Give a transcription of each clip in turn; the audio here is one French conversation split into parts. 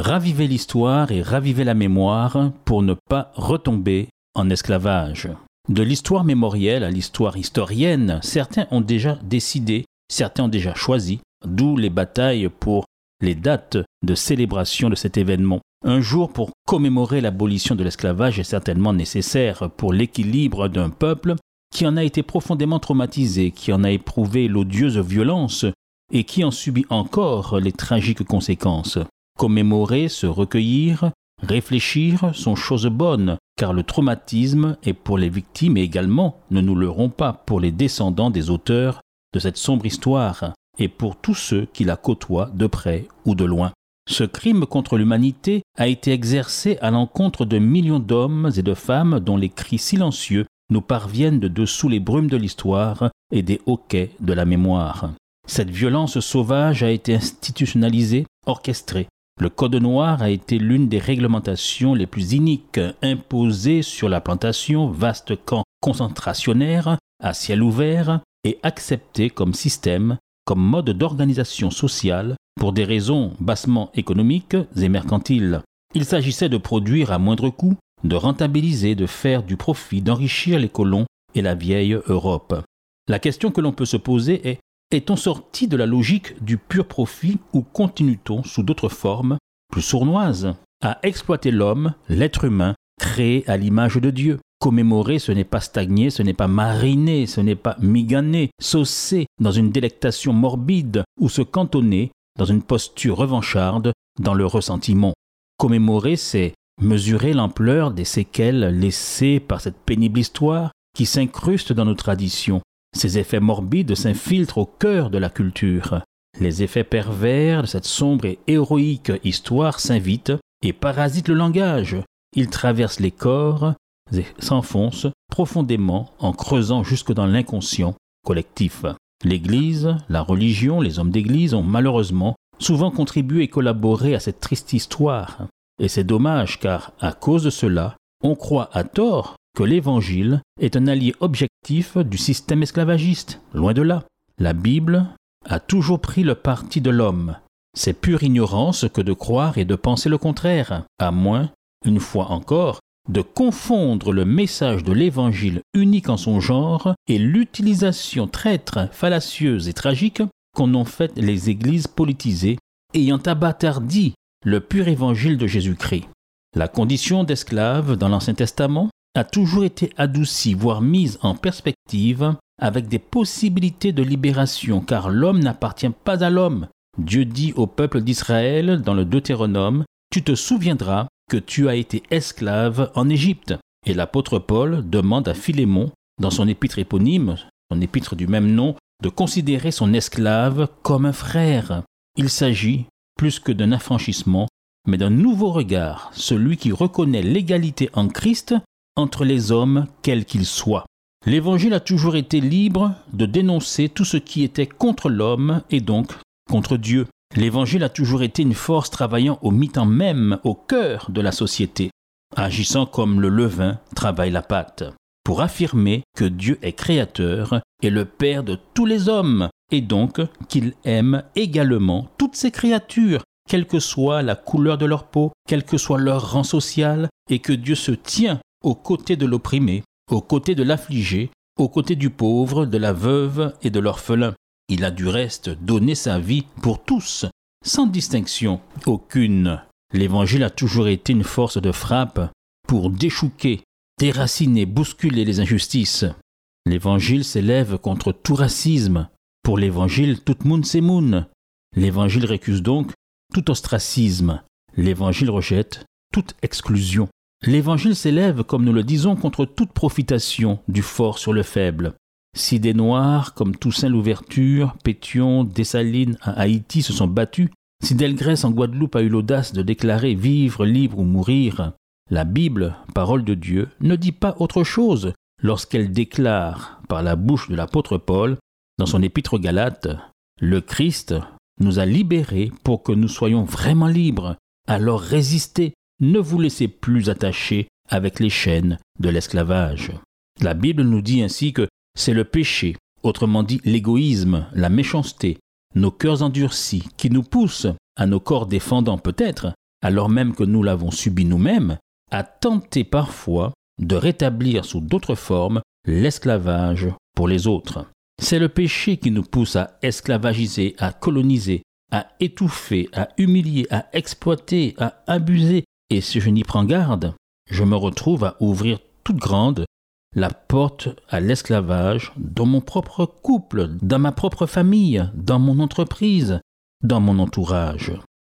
Ravivez l'histoire et ravivez la mémoire pour ne pas retomber en esclavage. De l'histoire mémorielle à l'histoire historienne, certains ont déjà décidé, certains ont déjà choisi, d'où les batailles pour les dates de célébration de cet événement. Un jour pour commémorer l'abolition de l'esclavage est certainement nécessaire pour l'équilibre d'un peuple qui en a été profondément traumatisé, qui en a éprouvé l'odieuse violence et qui en subit encore les tragiques conséquences. Commémorer, se recueillir, réfléchir sont choses bonnes, car le traumatisme est pour les victimes et également, ne nous leurrons pas, pour les descendants des auteurs de cette sombre histoire et pour tous ceux qui la côtoient de près ou de loin. Ce crime contre l'humanité a été exercé à l'encontre de millions d'hommes et de femmes dont les cris silencieux nous parviennent de dessous les brumes de l'histoire et des hoquets de la mémoire. Cette violence sauvage a été institutionnalisée, orchestrée. Le Code noir a été l'une des réglementations les plus iniques imposées sur la plantation, vaste camp concentrationnaire à ciel ouvert, et accepté comme système, comme mode d'organisation sociale pour des raisons bassement économiques et mercantiles. Il s'agissait de produire à moindre coût, de rentabiliser, de faire du profit, d'enrichir les colons et la vieille Europe. La question que l'on peut se poser est est-on sorti de la logique du pur profit ou continue-t-on sous d'autres formes, plus sournoises, à exploiter l'homme, l'être humain, créé à l'image de Dieu? Commémorer, ce n'est pas stagner, ce n'est pas mariner, ce n'est pas miganer, saucer dans une délectation morbide ou se cantonner dans une posture revancharde dans le ressentiment. Commémorer, c'est mesurer l'ampleur des séquelles laissées par cette pénible histoire qui s'incruste dans nos traditions, ces effets morbides s'infiltrent au cœur de la culture. Les effets pervers de cette sombre et héroïque histoire s'invitent et parasitent le langage. Ils traversent les corps et s'enfoncent profondément en creusant jusque dans l'inconscient collectif. L'Église, la religion, les hommes d'Église ont malheureusement souvent contribué et collaboré à cette triste histoire. Et c'est dommage car, à cause de cela, on croit à tort que l'Évangile est un allié objectif du système esclavagiste. Loin de là. La Bible a toujours pris le parti de l'homme. C'est pure ignorance que de croire et de penser le contraire, à moins, une fois encore, de confondre le message de l'Évangile unique en son genre et l'utilisation traître, fallacieuse et tragique qu'en ont fait les églises politisées, ayant abattardi le pur Évangile de Jésus-Christ. La condition d'esclave dans l'Ancien Testament a toujours été adoucie, voire mise en perspective, avec des possibilités de libération, car l'homme n'appartient pas à l'homme. Dieu dit au peuple d'Israël dans le Deutéronome, Tu te souviendras que tu as été esclave en Égypte. Et l'apôtre Paul demande à Philémon, dans son épître éponyme, son épître du même nom, de considérer son esclave comme un frère. Il s'agit, plus que d'un affranchissement, mais d'un nouveau regard, celui qui reconnaît l'égalité en Christ entre les hommes, quels qu'ils soient. L'Évangile a toujours été libre de dénoncer tout ce qui était contre l'homme et donc contre Dieu. L'Évangile a toujours été une force travaillant au mi-temps même, au cœur de la société, agissant comme le levain travaille la pâte, pour affirmer que Dieu est créateur et le Père de tous les hommes, et donc qu'il aime également toutes ces créatures, quelle que soit la couleur de leur peau, quel que soit leur rang social, et que Dieu se tient aux côtés de l'opprimé, aux côtés de l'affligé, aux côtés du pauvre, de la veuve et de l'orphelin. Il a du reste donné sa vie pour tous, sans distinction aucune. L'Évangile a toujours été une force de frappe pour déchouquer, déraciner, bousculer les injustices. L'Évangile s'élève contre tout racisme. Pour l'Évangile, tout monde c'est. L'Évangile récuse donc tout ostracisme. L'Évangile rejette toute exclusion. L'Évangile s'élève, comme nous le disons, contre toute profitation du fort sur le faible. Si des Noirs comme Toussaint Louverture, Pétion, Dessalines à Haïti se sont battus Si Delgrès en Guadeloupe a eu l'audace de déclarer vivre, libre ou mourir, la Bible, parole de Dieu, ne dit pas autre chose lorsqu'elle déclare par la bouche de l'apôtre Paul, dans son épître aux Galates, Le Christ nous a libérés pour que nous soyons vraiment libres. Alors résistez, ne vous laissez plus attacher avec les chaînes de l'esclavage. La Bible nous dit ainsi que c'est le péché, autrement dit l'égoïsme, la méchanceté, nos cœurs endurcis qui nous poussent, à nos corps défendants peut-être, alors même que nous l'avons subi nous-mêmes, à tenter parfois de rétablir sous d'autres formes l'esclavage pour les autres. C'est le péché qui nous pousse à esclavagiser, à coloniser, à étouffer, à humilier, à exploiter, à abuser, et si je n'y prends garde, je me retrouve à ouvrir toute grande la porte à l'esclavage dans mon propre couple, dans ma propre famille, dans mon entreprise, dans mon entourage.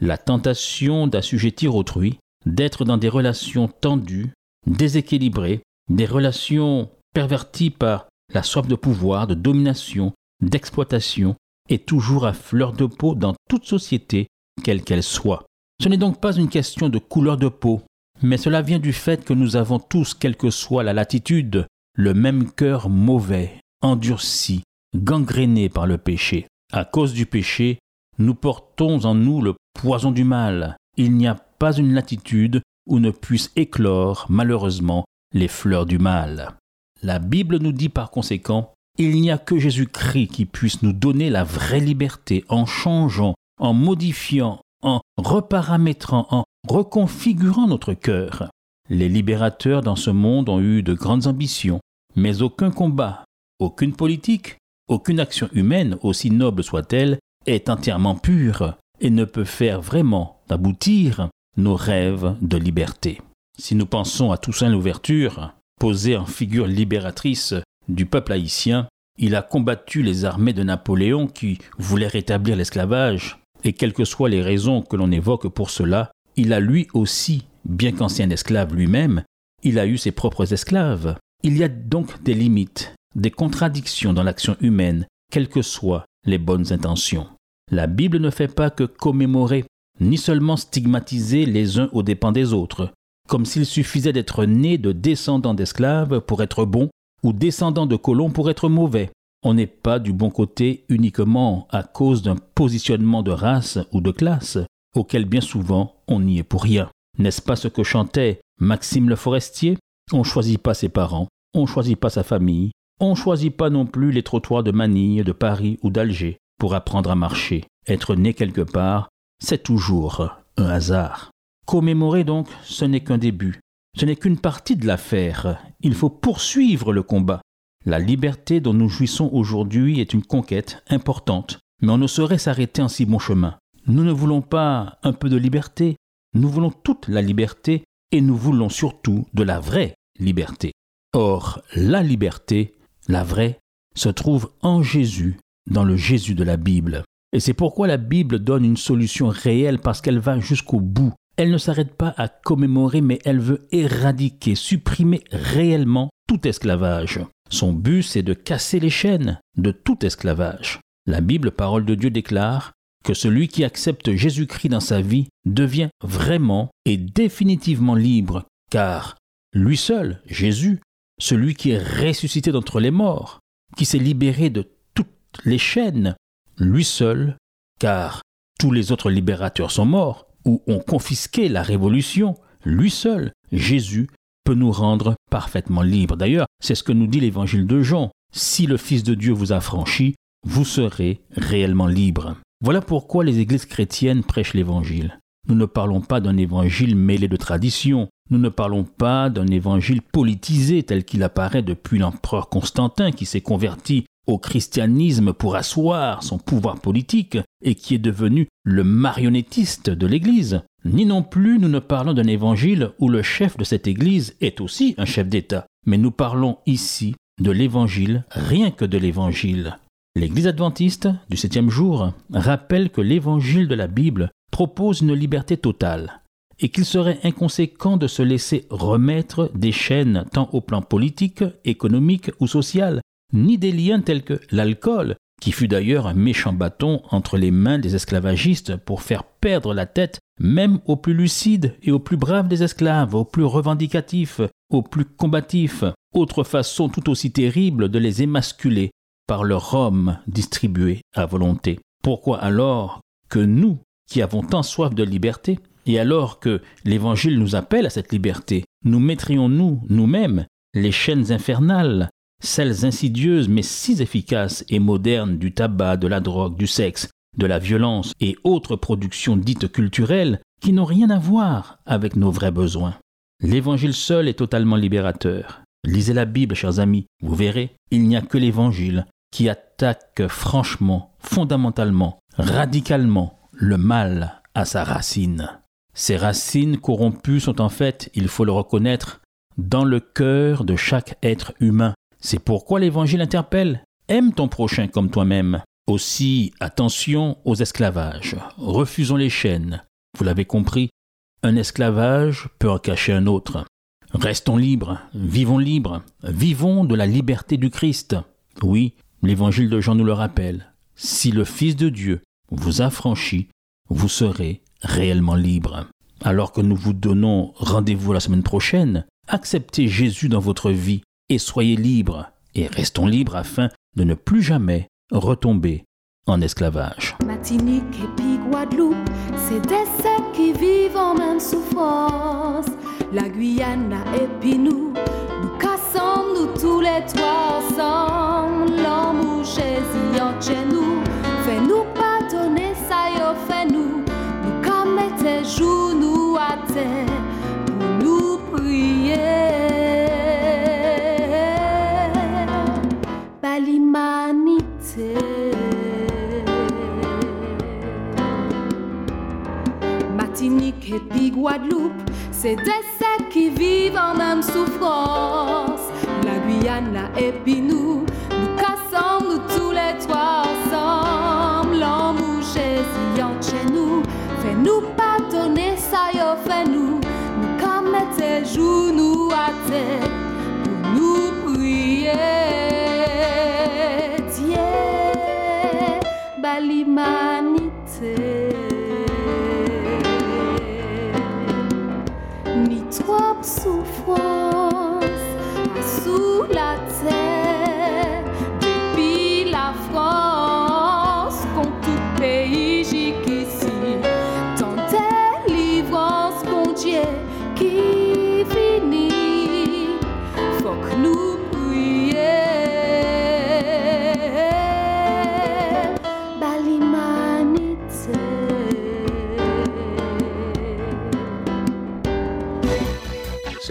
La tentation d'assujettir autrui, d'être dans des relations tendues, déséquilibrées, des relations perverties par la soif de pouvoir, de domination, d'exploitation, est toujours à fleur de peau dans toute société, quelle qu'elle soit. Ce n'est donc pas une question de couleur de peau, mais cela vient du fait que nous avons tous, quelle que soit la latitude, le même cœur mauvais, endurci, gangréné par le péché. À cause du péché, nous portons en nous le poison du mal. Il n'y a pas une latitude où ne puissent éclore, malheureusement, les fleurs du mal. La Bible nous dit par conséquent, il n'y a que Jésus-Christ qui puisse nous donner la vraie liberté en changeant, en modifiant, en reparamétrant, en reconfigurant notre cœur. Les libérateurs dans ce monde ont eu de grandes ambitions, mais aucun combat, aucune politique, aucune action humaine, aussi noble soit-elle, est entièrement pure et ne peut faire vraiment aboutir nos rêves de liberté. Si nous pensons à Toussaint l'Ouverture, posé en figure libératrice du peuple haïtien, il a combattu les armées de Napoléon qui voulaient rétablir l'esclavage, et quelles que soient les raisons que l'on évoque pour cela, il a lui aussi, bien qu'ancien esclave lui-même, il a eu ses propres esclaves. Il y a donc des limites, des contradictions dans l'action humaine, quelles que soient les bonnes intentions. La Bible ne fait pas que commémorer, ni seulement stigmatiser les uns aux dépens des autres, comme s'il suffisait d'être né de descendants d'esclaves pour être bon, ou descendants de colons pour être mauvais. On n'est pas du bon côté uniquement à cause d'un positionnement de race ou de classe, auquel bien souvent on n'y est pour rien. N'est-ce pas ce que chantait Maxime le Forestier? On ne choisit pas ses parents, on ne choisit pas sa famille, on ne choisit pas non plus les trottoirs de Manille, de Paris ou d'Alger pour apprendre à marcher. Être né quelque part, c'est toujours un hasard. Commémorer donc, ce n'est qu'un début. Ce n'est qu'une partie de l'affaire. Il faut poursuivre le combat. La liberté dont nous jouissons aujourd'hui est une conquête importante, mais on ne saurait s'arrêter en si bon chemin. Nous ne voulons pas un peu de liberté, nous voulons toute la liberté et nous voulons surtout de la vraie liberté. Or, la liberté, la vraie, se trouve en Jésus, dans le Jésus de la Bible. Et c'est pourquoi la Bible donne une solution réelle parce qu'elle va jusqu'au bout. Elle ne s'arrête pas à commémorer, mais elle veut éradiquer, supprimer réellement esclavage. Son but, c'est de casser les chaînes de tout esclavage. La Bible, parole de Dieu, déclare que celui qui accepte Jésus-Christ dans sa vie devient vraiment et définitivement libre, car lui seul, Jésus, celui qui est ressuscité d'entre les morts, qui s'est libéré de toutes les chaînes, lui seul, car tous les autres libérateurs sont morts ou ont confisqué la révolution, lui seul, Jésus, peut nous rendre parfaitement libres. D'ailleurs, c'est ce que nous dit l'évangile de Jean. Si le Fils de Dieu vous a franchi, vous serez réellement libre. Voilà pourquoi les églises chrétiennes prêchent l'évangile. Nous ne parlons pas d'un évangile mêlé de tradition, nous ne parlons pas d'un évangile politisé tel qu'il apparaît depuis l'empereur Constantin qui s'est converti au christianisme pour asseoir son pouvoir politique et qui est devenu le marionnettiste de l'Église. Ni non plus nous ne parlons d'un évangile où le chef de cette Église est aussi un chef d'État, mais nous parlons ici de l'Évangile, rien que de l'Évangile. L'Église adventiste du septième jour rappelle que l'Évangile de la Bible propose une liberté totale et qu'il serait inconséquent de se laisser remettre des chaînes tant au plan politique, économique ou social, ni des liens tels que l'alcool qui fut d'ailleurs un méchant bâton entre les mains des esclavagistes pour faire perdre la tête même aux plus lucides et aux plus braves des esclaves, aux plus revendicatifs, aux plus combatifs, autre façon tout aussi terrible de les émasculer par leur homme distribué à volonté. Pourquoi alors que nous, qui avons tant soif de liberté, et alors que l'Évangile nous appelle à cette liberté, nous mettrions-nous, nous-mêmes, les chaînes infernales, celles insidieuses mais si efficaces et modernes du tabac, de la drogue, du sexe, de la violence et autres productions dites culturelles qui n'ont rien à voir avec nos vrais besoins. L'Évangile seul est totalement libérateur. Lisez la Bible, chers amis, vous verrez, il n'y a que l'Évangile qui attaque franchement, fondamentalement, radicalement le mal à sa racine. Ces racines corrompues sont en fait, il faut le reconnaître, dans le cœur de chaque être humain. C'est pourquoi l'Évangile interpelle. Aime ton prochain comme toi-même. Aussi, attention aux esclavages. Refusons les chaînes. Vous l'avez compris, un esclavage peut en cacher un autre. Restons libres, vivons libres, vivons de la liberté du Christ. Oui, l'évangile de Jean nous le rappelle. Si le Fils de Dieu vous affranchit, vous serez réellement libre. Alors que nous vous donnons rendez-vous la semaine prochaine, acceptez Jésus dans votre vie et soyez libres, et restons libres afin de ne plus jamais retomber en esclavage. Martinique et puis Guadeloupe, c'est des secs qui vivent en même souffrance. La Guyane et puis nous, nous cassons nous tous les trois ensemble. L'amour chez chez nous, fais-nous pardonner ça y fais-nous. Nous comme tes genoux à terre Guadeloupe, c'est des secs qui vivent en même souffrance. La Guyane, la puis nous, nous cassons nous tous les trois ensemble. L'amour chez chez nous, fais-nous pardonner ça y fais-nous. Nous comme tes genoux à terre